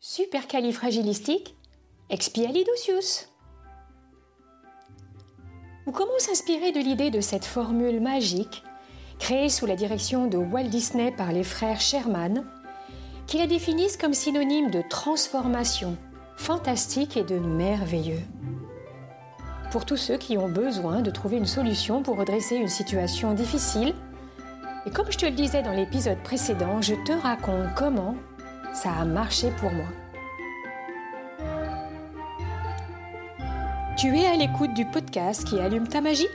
supercalifragilistique, expialidocious. Ou comment s'inspirer de l'idée de cette formule magique, créée sous la direction de Walt Disney par les frères Sherman, qui la définissent comme synonyme de transformation, fantastique et de merveilleux? Pour tous ceux qui ont besoin de trouver une solution pour redresser une situation difficile, et comme je te le disais dans l'épisode précédent, je te raconte comment ça a marché pour moi. Tu es à l'écoute du podcast qui allume ta magie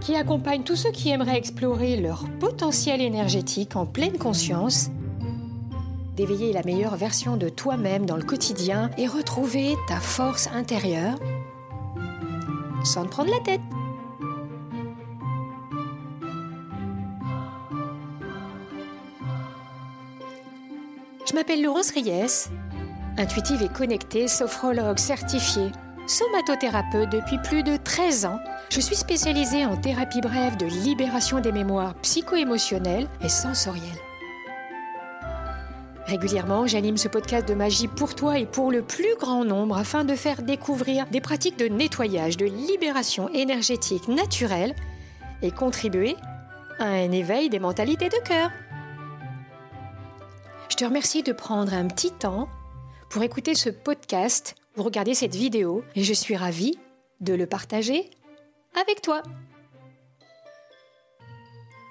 Qui accompagne tous ceux qui aimeraient explorer leur potentiel énergétique en pleine conscience d'éveiller la meilleure version de toi-même dans le quotidien et retrouver ta force intérieure sans te prendre la tête. M'appelle Laurence Ries, intuitive et connectée, sophrologue certifiée, somatothérapeute depuis plus de 13 ans. Je suis spécialisée en thérapie brève de libération des mémoires psycho-émotionnelles et sensorielles. Régulièrement, j'anime ce podcast de magie pour toi et pour le plus grand nombre afin de faire découvrir des pratiques de nettoyage, de libération énergétique naturelle et contribuer à un éveil des mentalités de cœur. Je te remercie de prendre un petit temps pour écouter ce podcast ou regarder cette vidéo et je suis ravie de le partager avec toi.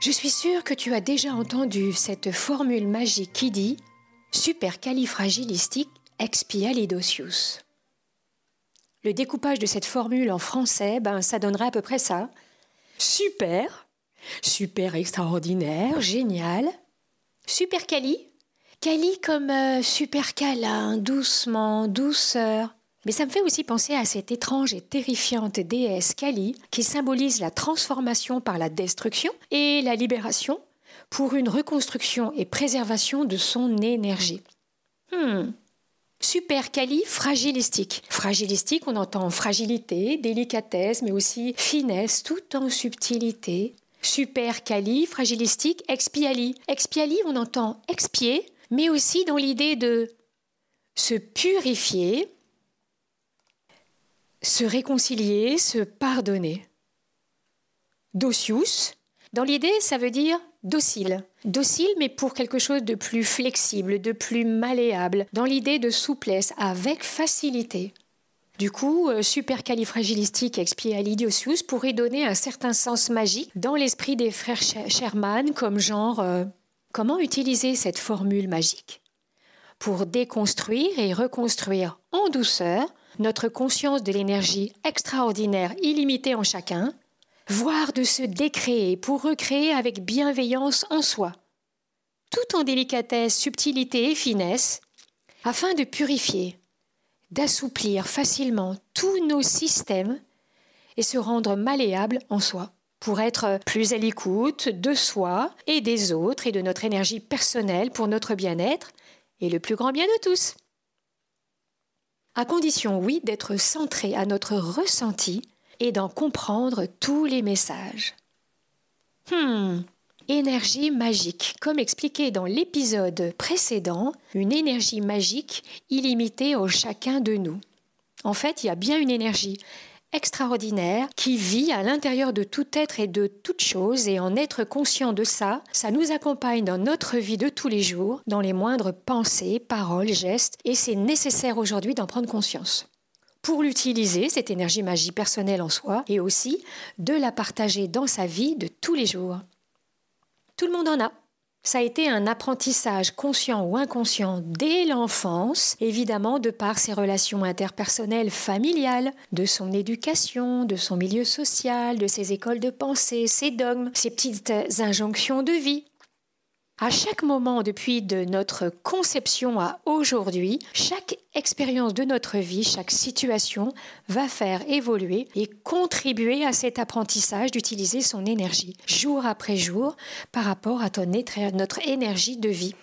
Je suis sûre que tu as déjà entendu cette formule magique qui dit supercalifragilistique expialidocious. Le découpage de cette formule en français, ben, ça donnerait à peu près ça. Super, super extraordinaire, génial. Supercali, Cali comme euh, super câlin, doucement, douceur. Mais ça me fait aussi penser à cette étrange et terrifiante déesse Kali qui symbolise la transformation par la destruction et la libération pour une reconstruction et préservation de son énergie. Hmm. Super Kali fragilistique. Fragilistique, on entend fragilité, délicatesse, mais aussi finesse, tout en subtilité. Super Kali fragilistique expiali. Expiali, on entend expier, mais aussi dans l'idée de se purifier, se réconcilier, se pardonner. Docius, dans l'idée, ça veut dire docile. Docile, mais pour quelque chose de plus flexible, de plus malléable, dans l'idée de souplesse, avec facilité. Du coup, euh, supercalifragilistique expialidocious pourrait donner un certain sens magique dans l'esprit des frères Sherman, comme genre euh, Comment utiliser cette formule magique? Pour déconstruire et reconstruire en douceur notre conscience de l'énergie extraordinaire illimitée en chacun, voire de se décréer pour recréer avec bienveillance en soi, tout en délicatesse, subtilité et finesse, afin de purifier, d'assouplir facilement tous nos systèmes et se rendre malléable en soi pour être plus à l'écoute de soi et des autres et de notre énergie personnelle pour notre bien-être et le plus grand bien de tous. À condition, oui, d'être centré à notre ressenti et d'en comprendre tous les messages. Hmm. Énergie magique. Comme expliqué dans l'épisode précédent, une énergie magique illimitée en chacun de nous. En fait, il y a bien une énergie extraordinaire qui vit à l'intérieur de tout être et de toute chose et en être conscient de ça, ça nous accompagne dans notre vie de tous les jours, dans les moindres pensées, paroles, gestes et c'est nécessaire aujourd'hui d'en prendre conscience. Pour l'utiliser, cette énergie magie personnelle en soi et aussi de la partager dans sa vie de tous les jours. Tout le monde en a. Ça a été un apprentissage conscient ou inconscient dès l'enfance, évidemment de par ses relations interpersonnelles familiales, de son éducation, de son milieu social, de ses écoles de pensée, ses dogmes, ses petites injonctions de vie. À chaque moment, depuis de notre conception à aujourd'hui, chaque expérience de notre vie, chaque situation va faire évoluer et contribuer à cet apprentissage d'utiliser son énergie jour après jour par rapport à ton, notre énergie de vie.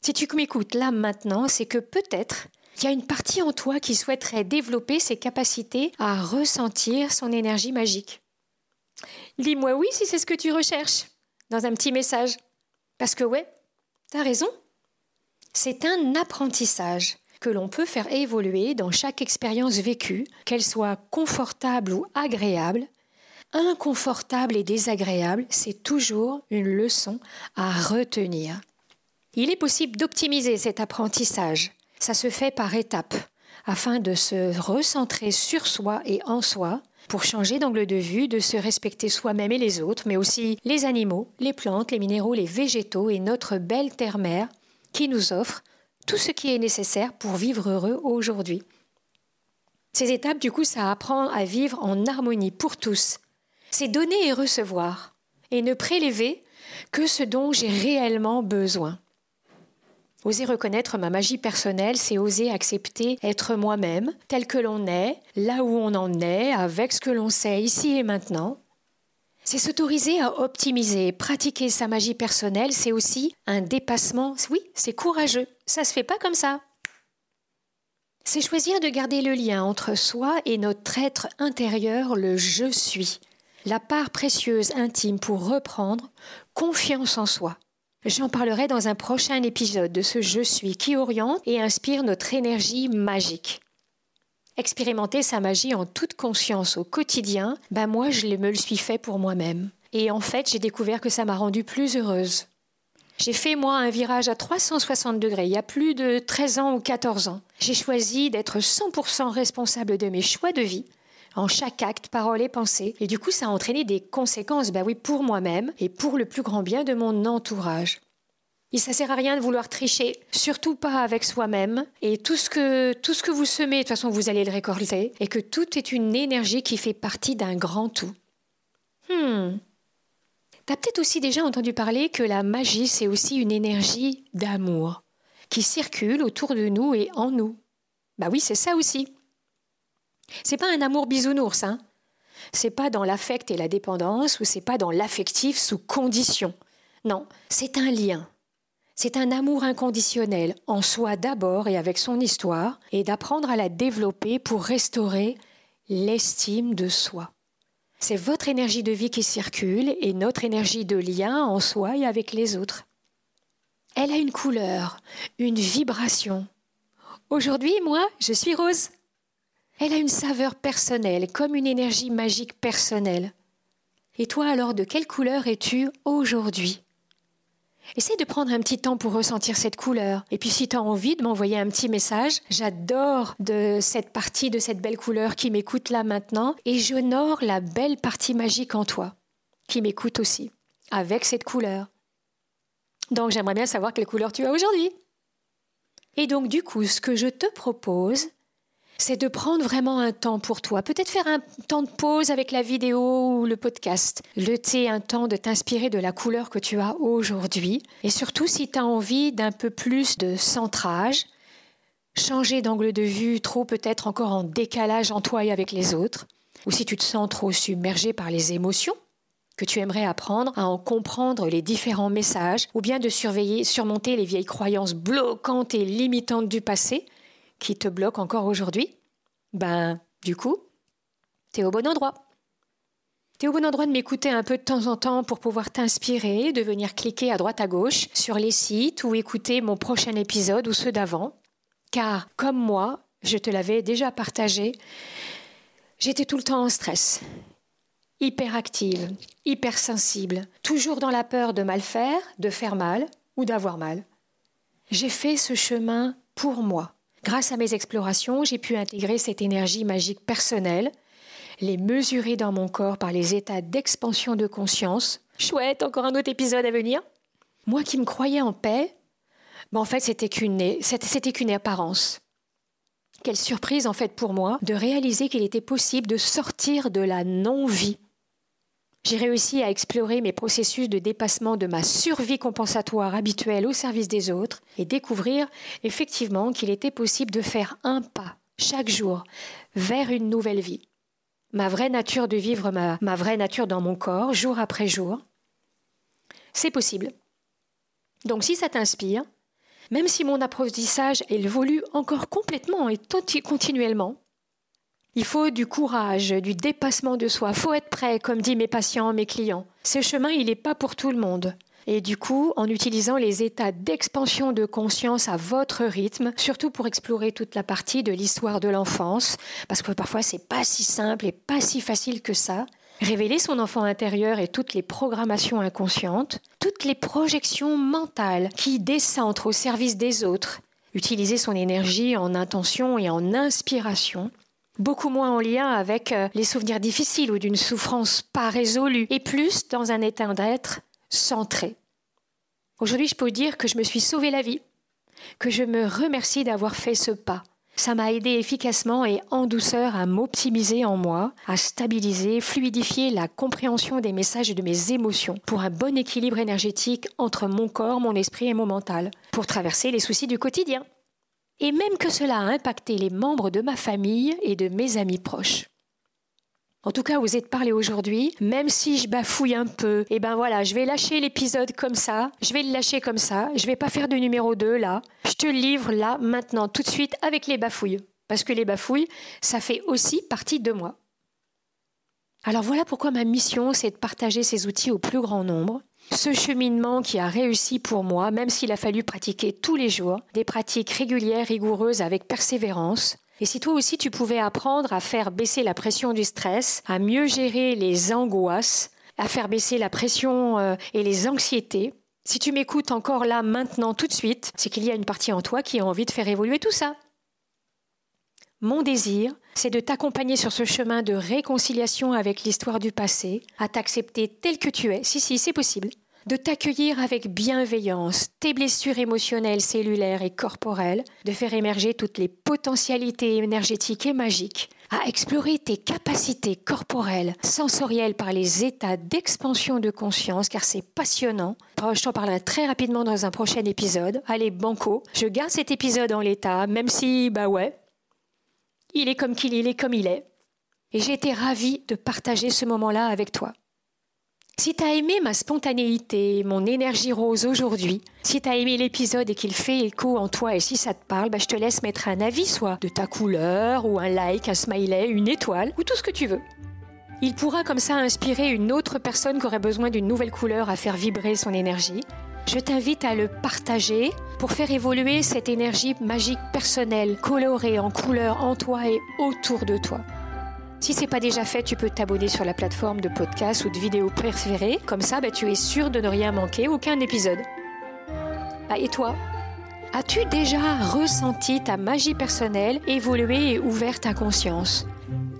Si tu m'écoutes là maintenant, c'est que peut-être il y a une partie en toi qui souhaiterait développer ses capacités à ressentir son énergie magique. Dis-moi oui si c'est ce que tu recherches dans un petit message. Parce que ouais, t'as raison. C'est un apprentissage que l'on peut faire évoluer dans chaque expérience vécue, qu'elle soit confortable ou agréable. Inconfortable et désagréable, c'est toujours une leçon à retenir. Il est possible d'optimiser cet apprentissage. Ça se fait par étapes, afin de se recentrer sur soi et en soi, pour changer d'angle de vue, de se respecter soi-même et les autres, mais aussi les animaux, les plantes, les minéraux, les végétaux et notre belle terre-mère qui nous offre tout ce qui est nécessaire pour vivre heureux aujourd'hui. Ces étapes, du coup, ça apprend à vivre en harmonie pour tous. C'est donner et recevoir, et ne prélever que ce dont j'ai réellement besoin. Oser reconnaître ma magie personnelle, c'est oser accepter être moi-même, tel que l'on est, là où on en est, avec ce que l'on sait ici et maintenant. C'est s'autoriser à optimiser, pratiquer sa magie personnelle, c'est aussi un dépassement. Oui, c'est courageux, ça se fait pas comme ça. C'est choisir de garder le lien entre soi et notre être intérieur, le je suis, la part précieuse intime pour reprendre confiance en soi. J'en parlerai dans un prochain épisode de ce Je suis qui oriente et inspire notre énergie magique. Expérimenter sa magie en toute conscience au quotidien, ben moi je me le suis fait pour moi-même. Et en fait, j'ai découvert que ça m'a rendue plus heureuse. J'ai fait moi un virage à 360 degrés il y a plus de 13 ans ou 14 ans. J'ai choisi d'être 100% responsable de mes choix de vie en chaque acte, parole et pensée. Et du coup, ça a entraîné des conséquences, bah oui, pour moi-même et pour le plus grand bien de mon entourage. Il ne sert à rien de vouloir tricher, surtout pas avec soi-même. Et tout ce, que, tout ce que vous semez, de toute façon, vous allez le récolter. Et que tout est une énergie qui fait partie d'un grand tout. Hmm. T'as peut-être aussi déjà entendu parler que la magie, c'est aussi une énergie d'amour qui circule autour de nous et en nous. Bah oui, c'est ça aussi. C'est pas un amour bisounours, hein. C'est pas dans l'affect et la dépendance ou c'est pas dans l'affectif sous condition. Non, c'est un lien. C'est un amour inconditionnel en soi d'abord et avec son histoire et d'apprendre à la développer pour restaurer l'estime de soi. C'est votre énergie de vie qui circule et notre énergie de lien en soi et avec les autres. Elle a une couleur, une vibration. Aujourd'hui, moi, je suis rose. Elle a une saveur personnelle, comme une énergie magique personnelle. Et toi alors, de quelle couleur es-tu aujourd'hui? Essaye de prendre un petit temps pour ressentir cette couleur. Et puis si tu as envie de m'envoyer un petit message, j'adore de cette partie de cette belle couleur qui m'écoute là maintenant et j'honore la belle partie magique en toi qui m'écoute aussi avec cette couleur. Donc j'aimerais bien savoir quelle couleur tu as aujourd'hui. Et donc du coup, ce que je te propose, c'est de prendre vraiment un temps pour toi. Peut-être faire un temps de pause avec la vidéo ou le podcast. Le thé, un temps de t'inspirer de la couleur que tu as aujourd'hui. Et surtout, si tu as envie d'un peu plus de centrage, changer d'angle de vue, trop peut-être encore en décalage en toi et avec les autres, ou si tu te sens trop submergé par les émotions, que tu aimerais apprendre à en comprendre les différents messages, ou bien de surveiller, surmonter les vieilles croyances bloquantes et limitantes du passé, qui te bloque encore aujourd'hui, ben, du coup, tu es au bon endroit. Tu es au bon endroit de m'écouter un peu de temps en temps pour pouvoir t'inspirer, de venir cliquer à droite à gauche sur les sites ou écouter mon prochain épisode ou ceux d'avant. Car, comme moi, je te l'avais déjà partagé, j'étais tout le temps en stress, hyperactive, hypersensible, toujours dans la peur de mal faire, de faire mal ou d'avoir mal. J'ai fait ce chemin pour moi. Grâce à mes explorations, j'ai pu intégrer cette énergie magique personnelle, les mesurer dans mon corps par les états d'expansion de conscience. Chouette, encore un autre épisode à venir. Moi qui me croyais en paix, ben en fait c'était qu'une c'était qu'une apparence. Quelle surprise en fait pour moi de réaliser qu'il était possible de sortir de la non-vie j'ai réussi à explorer mes processus de dépassement de ma survie compensatoire habituelle au service des autres et découvrir effectivement qu'il était possible de faire un pas chaque jour vers une nouvelle vie. Ma vraie nature de vivre ma, vraie nature dans mon corps, jour après jour. C'est possible. Donc si ça t'inspire, même si mon apprentissage évolue encore complètement et continuellement, il faut du courage, du dépassement de soi. Il faut être prêt, comme disent mes patients, mes clients. Ce chemin, il n'est pas pour tout le monde. Et du coup, en utilisant les états d'expansion de conscience à votre rythme, surtout pour explorer toute la partie de l'histoire de l'enfance, parce que parfois c'est pas si simple et pas si facile que ça. Révéler son enfant intérieur et toutes les programmations inconscientes, toutes les projections mentales qui décentrent au service des autres, utiliser son énergie en intention et en inspiration, beaucoup moins en lien avec euh, les souvenirs difficiles ou d'une souffrance pas résolue, et plus dans un état d'être centré. Aujourd'hui, je peux dire que je me suis sauvé la vie, que je me remercie d'avoir fait ce pas. Ça m'a aidé efficacement et en douceur à m'optimiser en moi, à stabiliser, fluidifier la compréhension des messages et de mes émotions pour un bon équilibre énergétique entre mon corps, mon esprit et mon mental, pour traverser les soucis du quotidien et même que cela a impacté les membres de ma famille et de mes amis proches. En tout cas, vous êtes parlé aujourd'hui, même si je bafouille un peu, et eh ben voilà, je vais lâcher l'épisode comme ça, je vais le lâcher comme ça, je vais pas faire de numéro 2 là, je te livre là, maintenant, tout de suite, avec les bafouilles. Parce que les bafouilles, ça fait aussi partie de moi. Alors voilà pourquoi ma mission, c'est de partager ces outils au plus grand nombre, ce cheminement qui a réussi pour moi, même s'il a fallu pratiquer tous les jours, des pratiques régulières, rigoureuses, avec persévérance. Et si toi aussi tu pouvais apprendre à faire baisser la pression du stress, à mieux gérer les angoisses, à faire baisser la pression euh, et les anxiétés, si tu m'écoutes encore là, maintenant, tout de suite, c'est qu'il y a une partie en toi qui a envie de faire évoluer tout ça. Mon désir, c'est de t'accompagner sur ce chemin de réconciliation avec l'histoire du passé, à t'accepter tel que tu es, si si c'est possible, de t'accueillir avec bienveillance tes blessures émotionnelles, cellulaires et corporelles, de faire émerger toutes les potentialités énergétiques et magiques, à explorer tes capacités corporelles, sensorielles par les états d'expansion de conscience, car c'est passionnant. Je t'en parlerai très rapidement dans un prochain épisode. Allez, banco, je garde cet épisode en l'état, même si, bah ouais, il est comme qu'il est, il est comme il est. Et j'ai été ravie de partager ce moment-là avec toi. Si tu as aimé ma spontanéité, mon énergie rose aujourd'hui, si tu as aimé l'épisode et qu'il fait écho en toi et si ça te parle, bah je te laisse mettre un avis, soit de ta couleur, ou un like, un smiley, une étoile, ou tout ce que tu veux. Il pourra comme ça inspirer une autre personne qui aurait besoin d'une nouvelle couleur à faire vibrer son énergie. Je t'invite à le partager pour faire évoluer cette énergie magique personnelle, colorée en couleurs en toi et autour de toi. Si c'est pas déjà fait, tu peux t'abonner sur la plateforme de podcast ou de vidéos préférée. Comme ça, bah, tu es sûr de ne rien manquer, aucun épisode. Ah, et toi? As-tu déjà ressenti ta magie personnelle évoluer et ouvert ta conscience?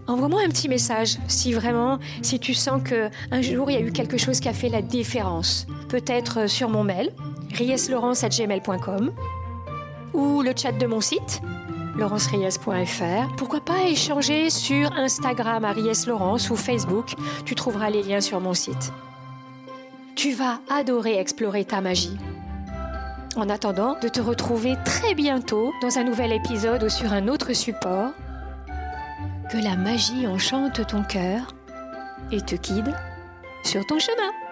Envoie-moi un petit message si vraiment, si tu sens que un jour il y a eu quelque chose qui a fait la différence. Peut-être euh, sur mon mail, rieslaurence.gmail.com ou le chat de mon site, laurencereyes.fr. Pourquoi pas échanger sur Instagram à Laurence ou Facebook, tu trouveras les liens sur mon site. Tu vas adorer explorer ta magie. En attendant de te retrouver très bientôt dans un nouvel épisode ou sur un autre support, que la magie enchante ton cœur et te guide sur ton chemin.